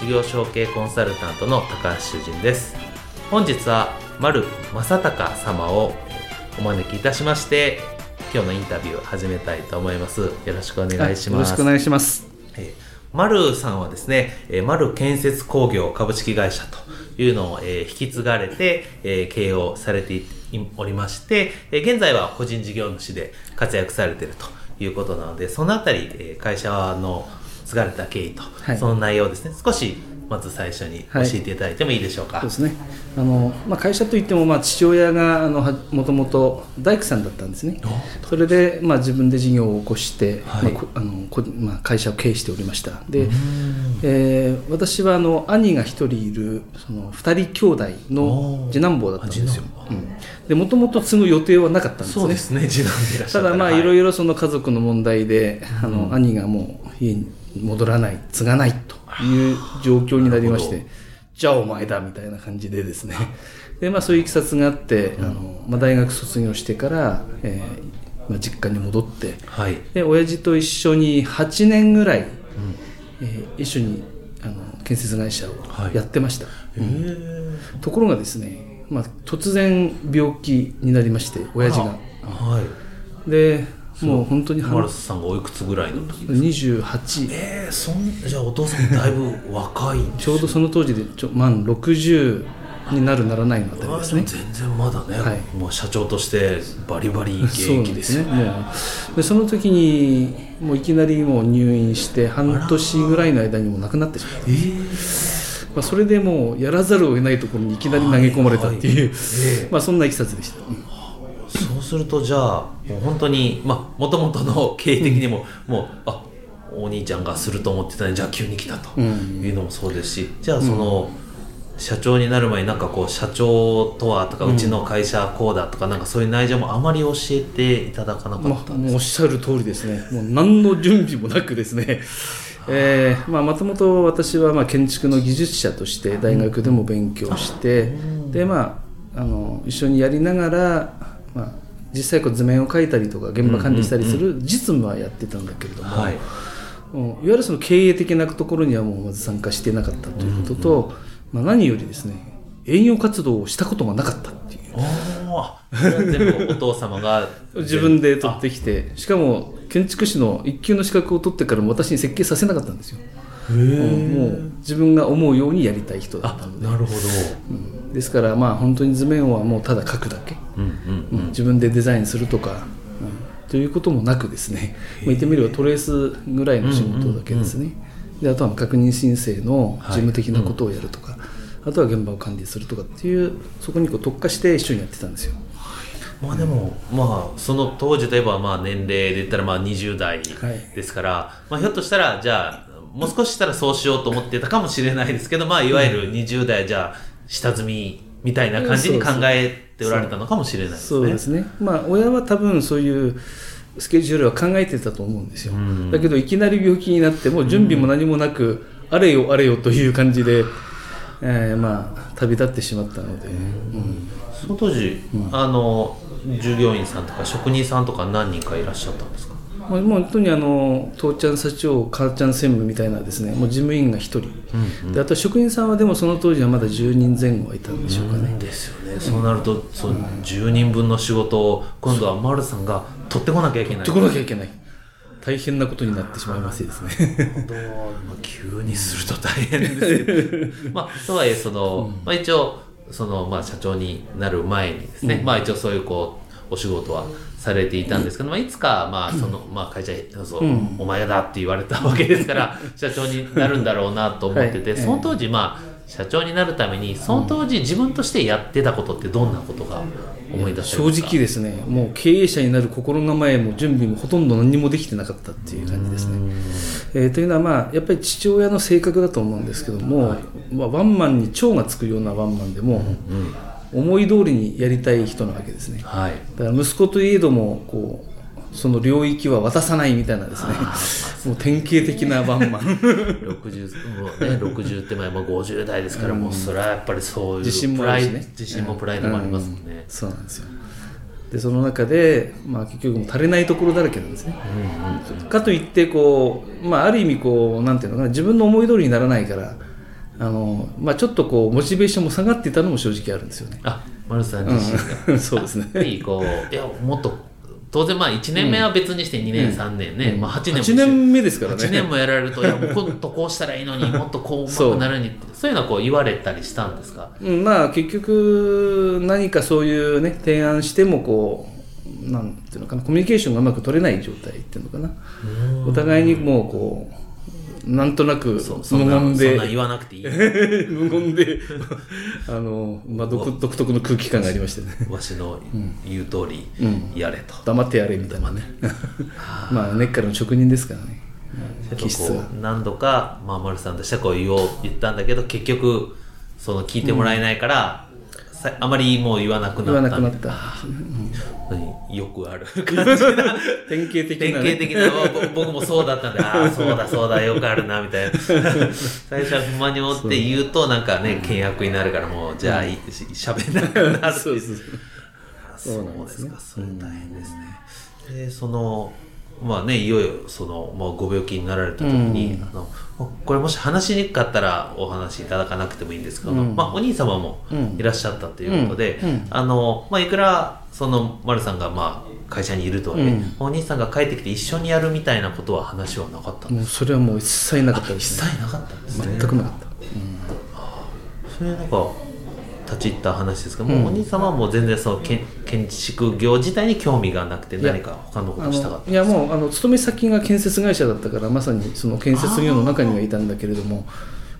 事業承継コンサルタントの高橋修人です。本日は丸正隆様をお招きいたしまして今日のインタビューを始めたいと思います。よろしくお願いします。よろしくお願いします。えー、丸さんはですね、えー、丸建設工業株式会社というのを、えー、引き継がれて、えー、経営をされておりまして、えー、現在は個人事業主で活躍されているということなのでそのあたり、えー、会社の継がれた経緯と、はい、その内容ですね少しまず最初に教えていただいてもいいでしょうか、はい、そうですね。あの、まあ、会社といっても、まあ、父親があのもともと大工さんだったんですね。それで、まあ、自分で事業を起こして、はい、まああのこまあ、会社を経営しておりました。で、えー、私はあの兄が一人いるその二人兄弟の次男坊だったんですよ、うん、でもともと継ぐ予定はなかったんですね。そうですね。次男でいらっしゃただまあ、い。ろいろその家族の問題であの、兄がもう家に戻らない継がないという状況になりましてじゃあお前だみたいな感じでですね。で、まあ、そういういきさつがあって、うん、あのまあ、大学卒業してから、えーまあ、実家に戻って、はい、で親父と一緒に8年ぐらい、うん、えー、一緒にあの建設会社をやってました、はいうん、ところがですね、まあ、突然病気になりまして親父が。はい、でもう本当にマルスさんがおいくつぐらいの時ですか？28えー、そんじゃあお父さんだいぶ若いちょうどその当時でちょ満60になるならないのあたりですね。全然まだね、はい、もう社長としてバリバリ現役ですよね。もう。でその時にもういきなりもう入院して半年ぐらいの間にも亡くなってしまったんです、えー、まあ、それでもうやらざるを得ないところにいきなり投げ込まれたっていう、はい。はい。えー、まあ、そんないきさつでした、うん。そうするとじゃあもう本当にまあもともとの経営的にも、もうあお兄ちゃんがすると思ってたのにじゃあ急に来たというのもそうですし、じゃあその、社長になる前になんかこう社長とはとかうちの会社こうだとかなんかそういう内情もあまり教えていただかなかったんですか、まあ、おっしゃる通りですね。もう何の準備もなくですね。えー、まあもともと私はまあ建築の技術者として大学でも勉強して、うん、でまああの一緒にやりながらまあ、実際こう図面を描いたりとか現場管理したりする実務はやってたんだけれども、はい、いわゆるその経営的なところにはもうまず参加してなかったということと、うんうん、まあ、何よりですね営業活動をしたことがなかったっていう。全部お父様が 自分で取ってきてしかも建築士の一級の資格を取ってからも私に設計させなかったんですよ。もう自分が思うようにやりたい人だったので。なるほど、うん、ですからまあ本当に図面はもうただ描くだけ、うんうんうん、自分でデザインするとか、うん、ということもなくですね、まあ、言ってみればトレースぐらいの仕事だけですね、であとは確認申請の事務的なことをやるとか、はいうん、あとは現場を管理するとかっていうそこにこう特化して一緒にやってたんですよ。まあでも、まあ、その当時といえば、まあ年齢で言ったらまあ20代ですから、はい、まあひょっとしたら、じゃあ、もう少ししたらそうしようと思ってたかもしれないですけど、まあ、いわゆる20代じゃあ、下積みみたいな感じに考えておられたのかもしれないですね。そうですね。まあ、親は多分そういうスケジュールは考えてたと思うんですよ。だけど、いきなり病気になって、もう準備も何もなく、あれよあれよという感じで、えー、まあ、旅立ってしまったので。うん、その当時、うん、あの、従業員さんとか職人さんとか何人かいらっしゃったんですか？もう本当にあの父ちゃん社長母ちゃん専務みたいなですねもう事務員が1人、うんうん、であと職員さんはでもその当時はまだ10人前後はいたんでしょうかね、ですよね。そうなると、その10人分の仕事を今度は丸さんが取ってこなきゃいけない。取ってこなきゃいけない。大変なことになってしまいますですね。まあ、急にすると大変ですけど、まあ、とはいえその、まあ、一応その、まあ、社長になる前にですね、まあ一応そういうこう、お仕事はされていたんですけど、まあいつか、まあその、まあ会社、そうお前だって言われたわけですから、社長になるんだろうなと思ってて、はい。その当時、まあ、社長になるために、その当時自分としてやってたことってどんなことが思い出せ正ますか？直ですねもう経営者になる心構えも準備もほとんど何もできてなかったっていう感じですね。えーというのはまあやっぱり父親の性格だと思うんですけども、まあ、ワンマンに蝶がつくようなワンマンでも、思い通りにやりたい人なわけですね。はい。だから息子といえどもこうその領域は渡さないみたいなですね。もう典型的なワンマン。60もうね、60手前、もう50代ですから、もうそれはやっぱりそういう自信もプライドあるしね自信もプライドもありますもん。ね。そうなんですよ。でその中で、まあ、結局足りないところだらけなんですね、かといってこう、まあ、ある意味こうなんていうのかな自分の思い通りにならないからあの、まあ、ちょっとこうモチベーションも下がっていたのも正直あるんですよね、あ、丸さん自身が。うん、そうですね。やっぱりこう、いや、もっと、当然まあ1年目は別にして2年、3年ね、まあ8年も8年目ですからね。8年もやられると、いや、もう今度こうしたらいいのに もっとこううまくなるにそういうのはこう言われたりしたんですか？うん、まあ結局何かそういうね提案してもこうなんていうのかなコミュニケーションがうまく取れない状態っていうのかな。お互いにもうこうなんとなく無言で。言わなくていい。無言で。あの、まあ、独独特の空気感がありましてね。わしの言う通りやれと。黙ってやれみたいなね。まあ根っからの職人ですからね。気質何度か、まあ、丸さんとしてはこう言おう言ったんだけど結局その聞いてもらえないから、さあまりもう言わなく言わなった。なくなった。何よくある。典型的典な、ね、型的な。ぼ僕もそうだったんでああそうだそうだよくあるなみたいな。最初は不満に思って言うとなんかね倹約になるからもうじゃあいいししゃべんなくなるそうそうそう。そうなんですね。ですか、それ大変ですね。で、その、まあね、いよいよ、その、まあ、ご病気になられた時に、あの、これもし話しにくかったらお話しいただかなくてもいいんですけど、まあ、お兄様もいらっしゃったということで、あの、まあ、いくら、その、丸さんが、まあ、会社にいるとはいえ、お兄さんが帰ってきて一緒にやるみたいなことは話はなかったんですそれはもう一切なかった一ですね。切なかったんですね。全くなかった。それなんか立ち入った話ですけど、もうお兄様はもう全然その建建築業自体に興味がなくて何か他のこあとをしたかったのいやもうあの勤め先が建設会社だったからまさにその建設業の中にはいたんだけれども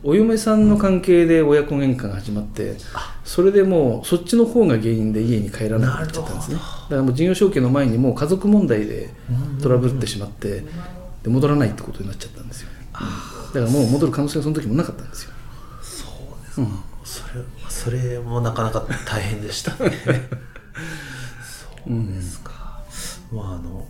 お嫁さんの関係で親子喧嘩が始まってそれでもうそっちの方が原因で家に帰らなくなっちゃったんですね。だからもう事業承継の前にもう家族問題でトラブってしまってで戻らないってことになっちゃったんですよ。だからもう戻る可能性がその時もなかったんですよ。そうですか、それそれもなかなか大変でしたね。そうですか、まああの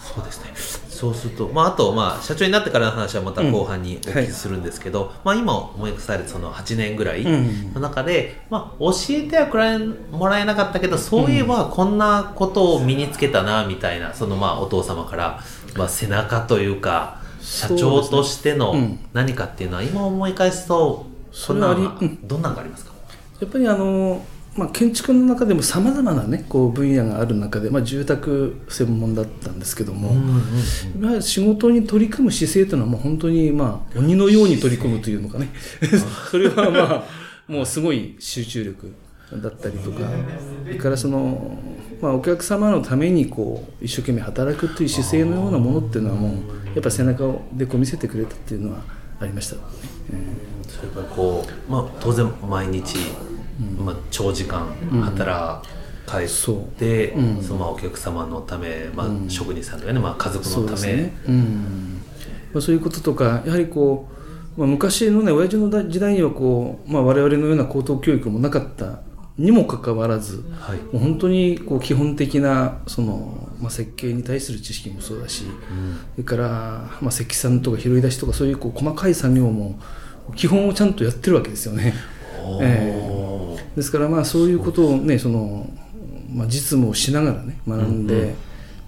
そうですね。そうすると、まあ、あと、まあ、社長になってからの話はまた後半にお聞きするんですけど、まあ、今思い出されたその8年ぐらいの中で、まあ、教えてはくらえもらえなかったけどそういえばこんなことを身につけたなみたいなそのまあお父様から、まあ、背中というか社長としての何かっていうのは今思い返すとそれはありどんなのがありますか？やっぱりあの、まあ、建築の中でもさまざまな、ね、こう分野がある中で、まあ、住宅専門だったんですけども、やはり仕事に取り組む姿勢というのはもう本当に、まあ、鬼のように取り組むというのかね。それはまあもうすごい集中力だったりとかそれからその、まあ、お客様のためにこう一生懸命働くという姿勢のようなものっていうのはもうやっぱ背中でこう見せてくれたっていうのはありました。ね。それからこう、まあ、当然毎日、まあ、長時間働かれて、そう。そのまあお客様のため、まあ、職人さんとかね、まあ、家族のため、ですね、うん。まあ、そういうこととかやはりこう、まあ、昔のね親父のだ時代にはこう、まあ、我々のような高等教育もなかったにもかかわらず、はい。もう本当にこう基本的なその、まあ、設計に対する知識もそうだし、それから、まあ、積算とか拾い出しとかそういうこう細かい作業も基本をちゃんとやってるわけですよね。ええ。ですからまあそういうことをねその、まあ、実務をしながらね学んで、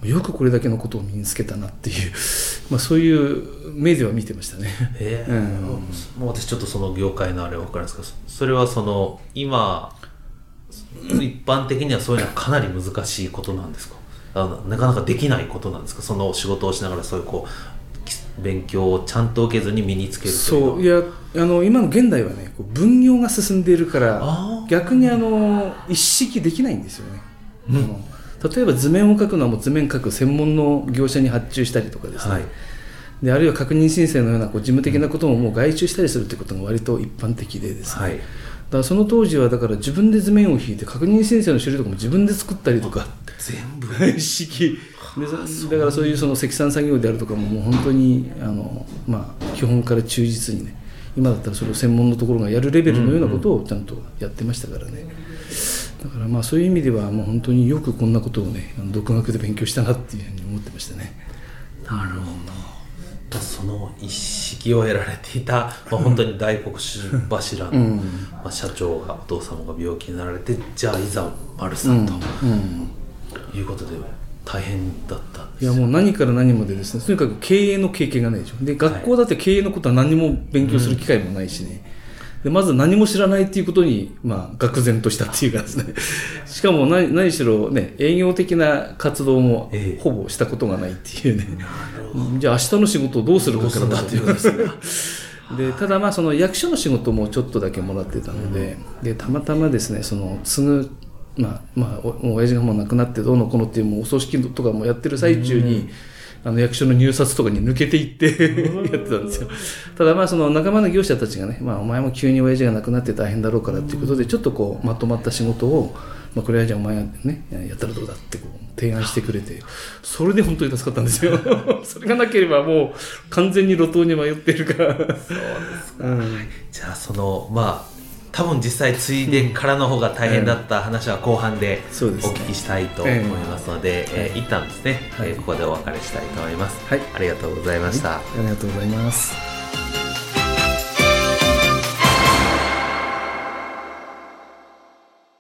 よくこれだけのことを身につけたなっていう、まあ、そういう目では見てましたね。えー うん。もう私ちょっとその業界のあれは分かるんですけどそそれはその今一般的にはそういうのはかなり難しいことなんですか？あのなかなかできないことなんですか？その仕事をしながらそういうこうき勉強をちゃんと受けずに身につけるとそう。いやあの今の現代はね分業が進んでいるからあ逆にあの一式できないんですよね、あの例えば図面を描くのはもう図面描く専門の業者に発注したりとかですね、はい。であるいは確認申請のようなこう事務的なことももう外注したりするということが割と一般的でですね、はい。だからその当時はだから自分で図面を引いて確認申請の書類とかも自分で作ったりとか。全部。一 式。だからそういうその積算作業であるとかももう本当にあの、まあ、基本から忠実にね。今だったらそれを専門のところがやるレベルのようなことをちゃんとやってましたからね、だからまあそういう意味ではもう本当によくこんなことをね独学で勉強したなっていうふうに思ってましたね。なるほどその一式を得られていた、まあ、本当に大黒柱の、うん。まあ、社長がお父様が病気になられてじゃあいざ丸さんと、うん。いうことで大変だったんですいやもう何から何までですね。とにかく経営の経験がないでしょ。で学校だって経営のことは何も勉強する機会もないしね、でまず何も知らないっていうことに、まあ、愕然としたっていうかで。す ねしかも何何しろね営業的な活動もええ。ほぼしたことがないっていうね、じゃあ明日の仕事をどうするかからだっていうですねでただまあその役所の仕事もちょっとだけもらってたので,、でたまたまですねその継ぐまあまあお親父がもう亡くなってどうのこうのっていうもうお葬式とかもやってる最中に、あの役所の入札とかに抜けていってやってたんですよ。ただまあその仲間の業者たちがね、まあ、お前も急に親父が亡くなって大変だろうからっていうことでちょっとこうまとまった仕事を、まあ、これはじゃあお前がねやったらどうだってこう提案してくれてそれで本当に助かったんですよ。それがなければもう完全に路頭に迷ってるから。そうですか、じゃあそのまあ多分実際継いでからの方が大変だった話は後半でお聞きしたいと思いますので、えー一旦ですね、はい。えーここでお別れしたいと思います、はい。ありがとうございました、ありがとうございます